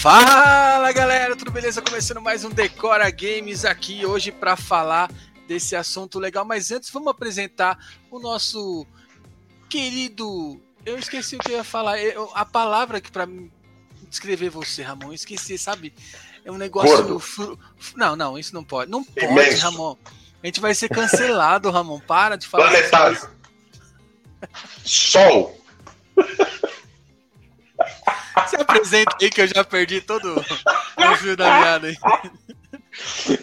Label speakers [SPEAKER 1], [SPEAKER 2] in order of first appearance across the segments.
[SPEAKER 1] Fala galera, tudo beleza? Começando mais um Decora Games aqui hoje para falar desse assunto legal. Mas antes, vamos apresentar o nosso querido. Eu esqueci o que eu ia falar. a palavra que para descrever você, Ramon, eu esqueci, sabe? É um negócio. Fru... Não, não, isso não pode. Não pode, Imenso. Ramon. A gente vai ser cancelado, Ramon. Para de falar.
[SPEAKER 2] Planetário. Sol.
[SPEAKER 1] Se apresenta aí que eu já perdi todo o fio da meada aí.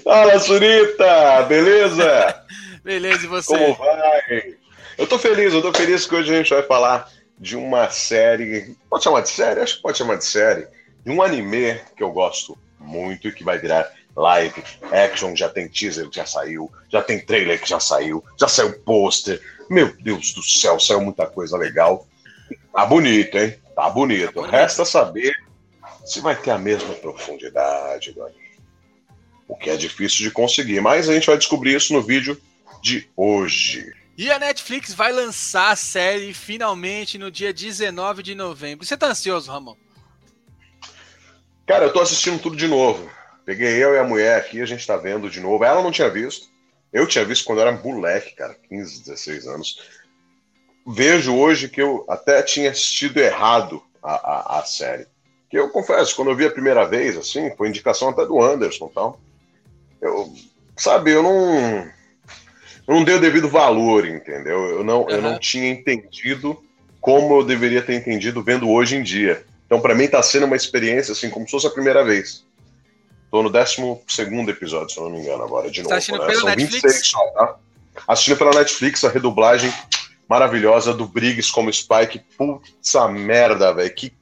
[SPEAKER 2] Fala, Surita! Beleza?
[SPEAKER 1] Beleza, e você?
[SPEAKER 2] Como vai? Eu tô feliz, eu tô feliz que hoje a gente vai falar de uma série. Pode chamar de série? Acho que pode chamar de série. De um anime que eu gosto muito e que vai virar live action. Já tem teaser que já saiu, já tem trailer que já saiu, já saiu pôster. Meu Deus do céu, saiu muita coisa legal. Tá bonito, hein? Tá bonito. Tá bonito. Resta saber se vai ter a mesma profundidade. O que é difícil de conseguir, mas a gente vai descobrir isso no vídeo de hoje.
[SPEAKER 1] E a Netflix vai lançar a série finalmente no dia 19 de novembro. Você tá ansioso, Ramon?
[SPEAKER 2] Cara, eu tô assistindo tudo de novo. Peguei eu e a mulher aqui, a gente tá vendo de novo. Ela não tinha visto. Eu tinha visto quando eu era moleque, cara, 15, 16 anos. Vejo hoje que eu até tinha assistido errado a, a, a série. Que eu confesso, quando eu vi a primeira vez, assim, foi indicação até do Anderson tal eu, sabe, eu não, eu não dei o devido valor, entendeu? Eu não, uhum. eu não tinha entendido como eu deveria ter entendido vendo hoje em dia. Então, para mim, tá sendo uma experiência, assim, como se fosse a primeira vez. Tô no 12 episódio, se eu não me engano, agora, de tá novo. Tá
[SPEAKER 1] assistindo né? pela São Netflix? 26 só, tá?
[SPEAKER 2] Assistindo pela Netflix, a redublagem maravilhosa do Briggs como Spike. Putz, merda, velho. Que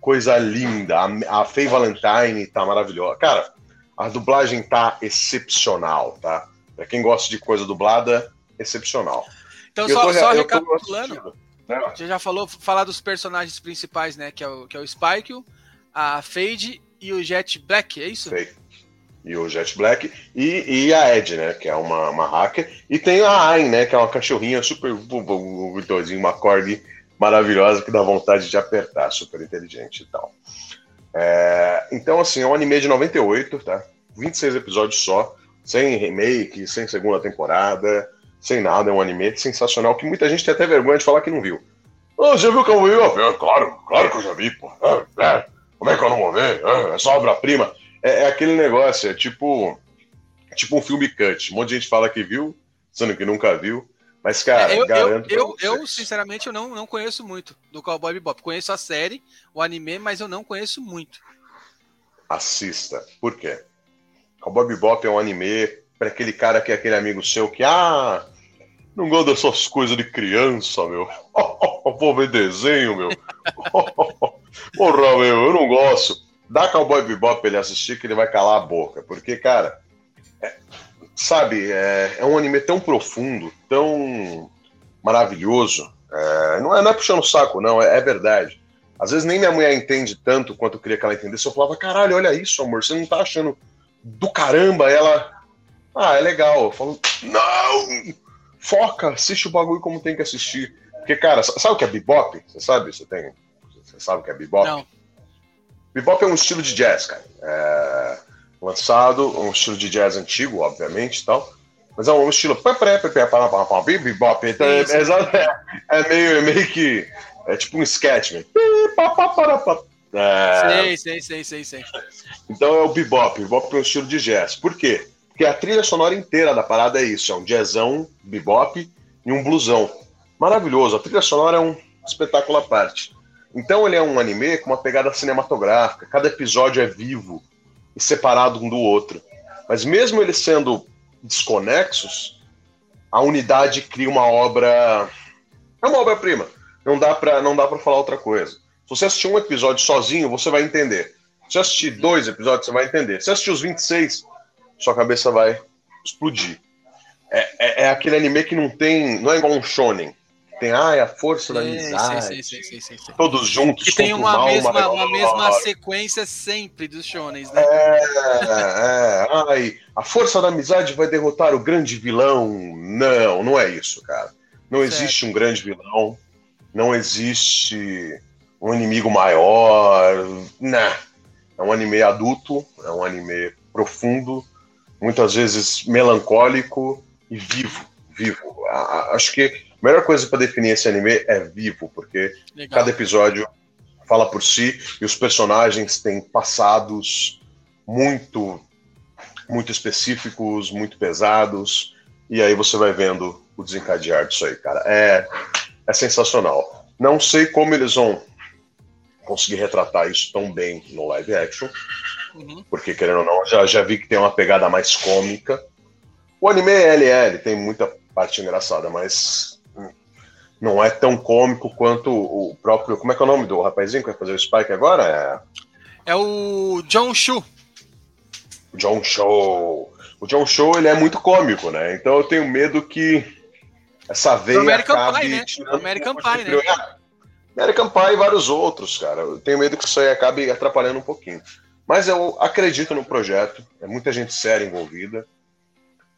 [SPEAKER 2] coisa linda. A, a Faye Valentine tá maravilhosa. Cara, a dublagem tá excepcional, tá? Pra quem gosta de coisa dublada, excepcional.
[SPEAKER 1] Então, só, tô, só recapitulando, né? você já falou, falar dos personagens principais, né? Que é o, que é o Spike, a Fade e o Jet Black, é isso? Fade.
[SPEAKER 2] E o Jet Black e, e a Ed, né? Que é uma, uma hacker. E tem a Ayn, né? Que é uma cachorrinha super gostosinha, uma corgi maravilhosa que dá vontade de apertar, super inteligente e tal. É, então, assim, é um anime de 98, tá? 26 episódios só, sem remake, sem segunda temporada, sem nada. É um anime sensacional que muita gente tem até vergonha de falar que não viu. Oh, já viu Cowboy Bebop? É, claro, claro que eu já vi, pô. É, é, como é que eu não vou ver? É, é só obra-prima. É, é, aquele negócio, é tipo, tipo um filme cut. Um monte de gente fala que viu, sendo que nunca viu. Mas, cara,
[SPEAKER 1] é, eu,
[SPEAKER 2] garanto.
[SPEAKER 1] Eu, eu, eu, sinceramente, eu não, não conheço muito do Cowboy Bebop. Conheço a série, o anime, mas eu não conheço muito.
[SPEAKER 2] Assista. Por quê? Cowboy Bebop é um anime para aquele cara que é aquele amigo seu que, ah, não gosta dessas coisas de criança, meu. Vou ver desenho, meu. Porra, meu, eu não gosto. Dá Cowboy Bebop pra ele assistir que ele vai calar a boca. Porque, cara, é, sabe, é, é, um anime tão profundo, tão maravilhoso. É, não, é, não é puxando o saco, não, é, é, verdade. Às vezes nem minha mulher entende tanto quanto eu queria que ela entendesse. Eu falava, caralho, olha isso, amor, você não tá achando do caramba? Ela, ah, é legal. Eu falo, não! Foca, assiste o bagulho como tem que assistir. Porque, cara, sabe o que é bebop? Você sabe? Você tem. Você sabe o que é bebop? Não. Bebop é um estilo de jazz, cara. É lançado, um estilo de jazz antigo, obviamente e tal. Mas é um estilo. Bebop. Então é, é, é, meio, é meio que. É tipo um sketch, né?
[SPEAKER 1] É... Sei, sei, sei, sei, sei.
[SPEAKER 2] Então é o bebop. Bebop é um estilo de jazz. Por quê? Porque a trilha sonora inteira da parada é isso: é um jazzão, bebop e um blusão. Maravilhoso. A trilha sonora é um espetáculo à parte. Então ele é um anime com uma pegada cinematográfica. Cada episódio é vivo e separado um do outro. Mas mesmo eles sendo desconexos, a unidade cria uma obra. É uma obra-prima. Não dá para não dá para falar outra coisa. Se você assistir um episódio sozinho, você vai entender. Se assistir dois episódios, você vai entender. Se assistir os 26, sua cabeça vai explodir. É, é, é aquele anime que não tem. Não é igual um shonen tem ai, a força da amizade. Todos juntos.
[SPEAKER 1] Que tem uma, mesma, uma, mesma sequência sempre dos shonens, né?
[SPEAKER 2] É, é, ai, a força da amizade vai derrotar o grande vilão. Não, não é isso, cara. Não certo. existe um grande vilão. Não existe um inimigo maior. Não. É um anime adulto, é um anime profundo, muitas vezes melancólico e vivo. Vivo. Acho que a melhor coisa para definir esse anime é vivo, porque Legal. cada episódio fala por si e os personagens têm passados muito muito específicos, muito pesados, e aí você vai vendo o desencadear disso aí, cara. É, é sensacional. Não sei como eles vão conseguir retratar isso tão bem no live action, uhum. porque querendo ou não, já, já vi que tem uma pegada mais cômica. O anime é LL, tem muita parte engraçada, mas não é tão cômico quanto o próprio. Como é que é o nome do rapazinho que vai fazer o Spike agora?
[SPEAKER 1] É, é o John Shu.
[SPEAKER 2] John Show. O John Show ele é muito cômico, né? Então eu tenho medo que essa veia o
[SPEAKER 1] American acabe Pie, né? O American Pie, né?
[SPEAKER 2] American Pie e vários outros, cara. Eu tenho medo que isso aí acabe atrapalhando um pouquinho. Mas eu acredito no projeto. É muita gente séria envolvida.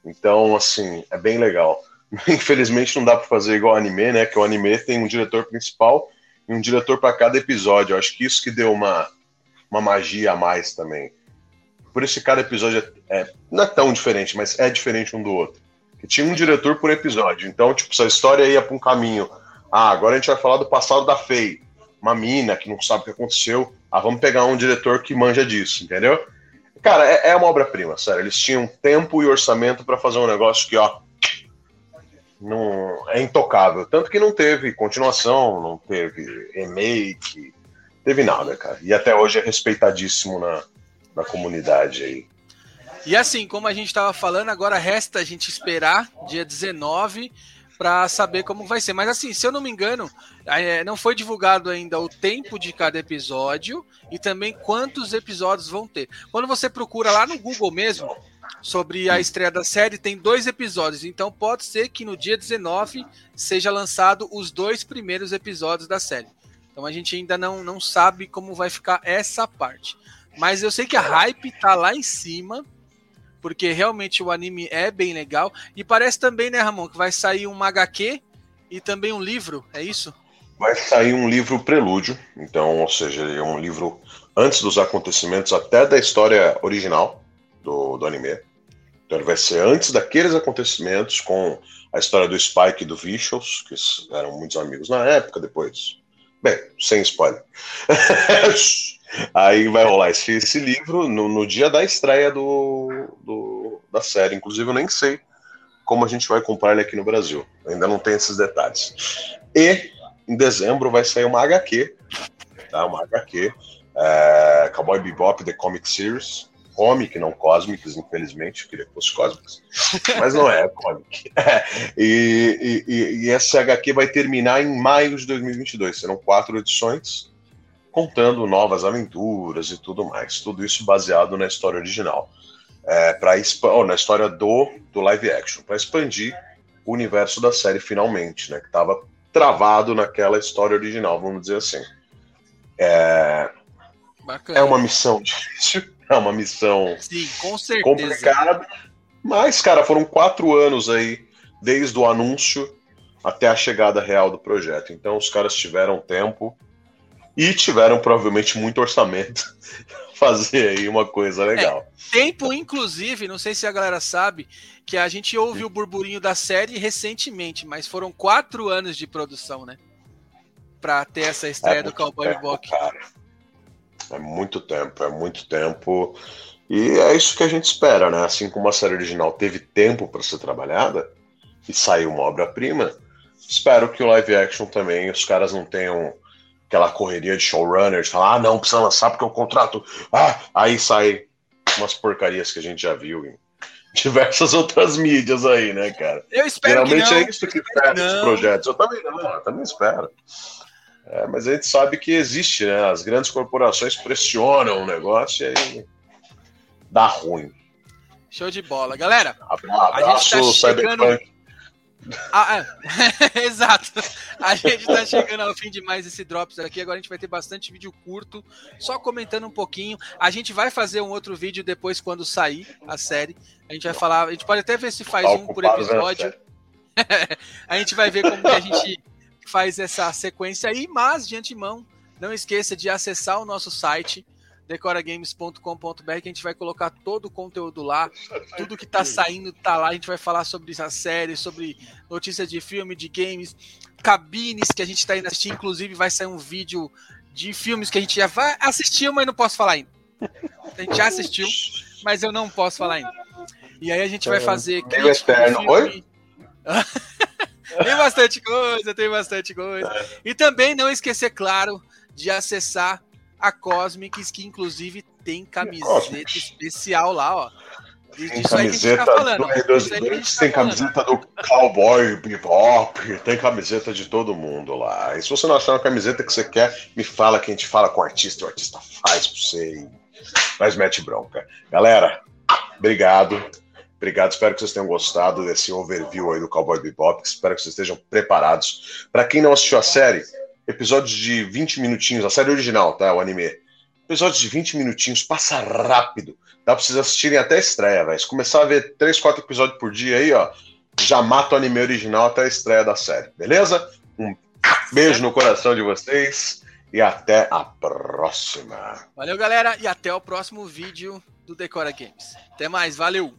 [SPEAKER 2] Então, assim, é bem legal. Infelizmente não dá para fazer igual anime, né? Que o anime tem um diretor principal e um diretor para cada episódio. Eu acho que isso que deu uma, uma magia a mais também. Por isso que cada episódio é, é, não é tão diferente, mas é diferente um do outro. Que tinha um diretor por episódio. Então, tipo, se a história ia para um caminho. Ah, agora a gente vai falar do passado da Faye. Uma mina que não sabe o que aconteceu. Ah, vamos pegar um diretor que manja disso, entendeu? Cara, é, é uma obra-prima, sério. Eles tinham tempo e orçamento para fazer um negócio que, ó, não é intocável. Tanto que não teve continuação, não teve remake, teve nada, cara. E até hoje é respeitadíssimo na, na comunidade aí.
[SPEAKER 1] E assim, como a gente estava falando, agora resta a gente esperar dia 19 para saber como vai ser. Mas assim, se eu não me engano, é, não foi divulgado ainda o tempo de cada episódio e também quantos episódios vão ter. Quando você procura lá no Google mesmo, sobre a estreia da série, tem dois episódios. Então pode ser que no dia 19 seja lançado os dois primeiros episódios da série. Então a gente ainda não, não sabe como vai ficar essa parte. Mas eu sei que a hype tá lá em cima, porque realmente o anime é bem legal. E parece também, né, Ramon, que vai sair um HQ e também um livro, é isso?
[SPEAKER 2] Vai sair um livro prelúdio, então, ou seja, é um livro antes dos acontecimentos, até da história original do, do anime. Então ele vai ser antes daqueles acontecimentos, com a história do Spike e do Vicious, que eram muitos amigos na época, depois. Bem, sem spoiler. Aí vai rolar esse, esse livro no, no, dia da estreia do, do, da série. Inclusive, eu nem sei como a gente vai comprar ele aqui no Brasil. Ainda não tem esses detalhes. E em dezembro vai sair uma HQ, tá? Uma HQ, é, Cowboy Bebop The Comic Series, comic, não Cosmics, infelizmente, eu queria que fosse Cosmics, mas não é, é comic. É, e, e, e, essa HQ vai terminar em maio de 2022, serão quatro edições, contando novas aventuras e tudo mais, tudo isso baseado na história original, é, para oh, na história do, do live action, para expandir o universo da série finalmente, né, que estava travado naquela história original, vamos dizer assim. É, é uma missão difícil, é uma missão
[SPEAKER 1] Sim, com certeza.
[SPEAKER 2] complicada. Mas, cara, foram quatro anos aí, desde o anúncio até a chegada real do projeto. Então os caras tiveram tempo e tiveram provavelmente muito orçamento fazer aí uma coisa é, legal.
[SPEAKER 1] É, tempo, inclusive, não sei se a galera sabe, que a gente ouve o burburinho da série recentemente, mas foram quatro anos de produção, né? Pra ter essa estreia é do Cowboy Bebop.
[SPEAKER 2] É muito tempo, é muito tempo. E é isso que a gente espera, né? Assim como a série original teve tempo para ser trabalhada e saiu uma obra-prima, espero que o live action também os caras não tenham aquela correria de showrunners, falar, ah, não, precisa lançar porque o contrato. Ah, aí sai umas porcarias que a gente já viu em diversas outras mídias aí, né, cara?
[SPEAKER 1] Eu espero
[SPEAKER 2] Geralmente
[SPEAKER 1] que
[SPEAKER 2] não. é isso que pega esses projetos. Eu também não, eu também espero. É, mas a gente sabe que existe, né? As grandes corporações pressionam o negócio e aí dá ruim.
[SPEAKER 1] Show de bola. Galera,
[SPEAKER 2] abraço, a gente tá chegando...
[SPEAKER 1] Ah, é. Exato. A gente tá chegando ao fim de mais esse Drops aqui. Agora a gente vai ter bastante vídeo curto, só comentando um pouquinho. A gente vai fazer um outro vídeo depois quando sair a série. A gente vai falar, a gente pode até ver se faz um por episódio. a gente vai ver como que a gente faz essa sequência aí, mas de antemão, não esqueça de acessar o nosso site decoragames.com.br que a gente vai colocar todo o conteúdo lá, tudo que tá saindo tá lá, a gente vai falar sobre essa série, sobre notícias de filme, de games, cabines que a gente tá indo assistir, inclusive vai sair um vídeo de filmes que a gente já vai assistir, mas não posso falar ainda. A gente já assistiu, mas eu não posso falar ainda. E aí a gente vai é, fazer
[SPEAKER 2] crítico eterno. Oi?
[SPEAKER 1] tem bastante coisa, tem bastante coisa. É. E também não esquecer, claro, de acessar a Cosmics, que inclusive tem camiseta especial lá, ó.
[SPEAKER 2] Tem camiseta, tá falando, do, do, tá tem camiseta do Cowboy Bebop, tem camiseta de todo mundo lá. E se você não achar uma camiseta que você quer, me fala que a gente fala com o artista, o artista faz pra você mas mete bronca. Galera, obrigado. Obrigado, espero que vocês tenham gostado desse overview aí do Cowboy Bebop. Espero que vocês estejam preparados. Para quem não assistiu a série, episódios de 20 minutinhos, a série original, tá? O anime. Episódios de 20 minutinhos, passa rápido. Dá pra vocês assistirem até a estreia, velho. Se começar a ver 3, 4 episódios por dia aí, ó, já mata o anime original até a estreia da série, beleza? Um beijo no coração de vocês e até a próxima.
[SPEAKER 1] Valeu, galera, e até o próximo vídeo do Decora Games. Até mais, valeu!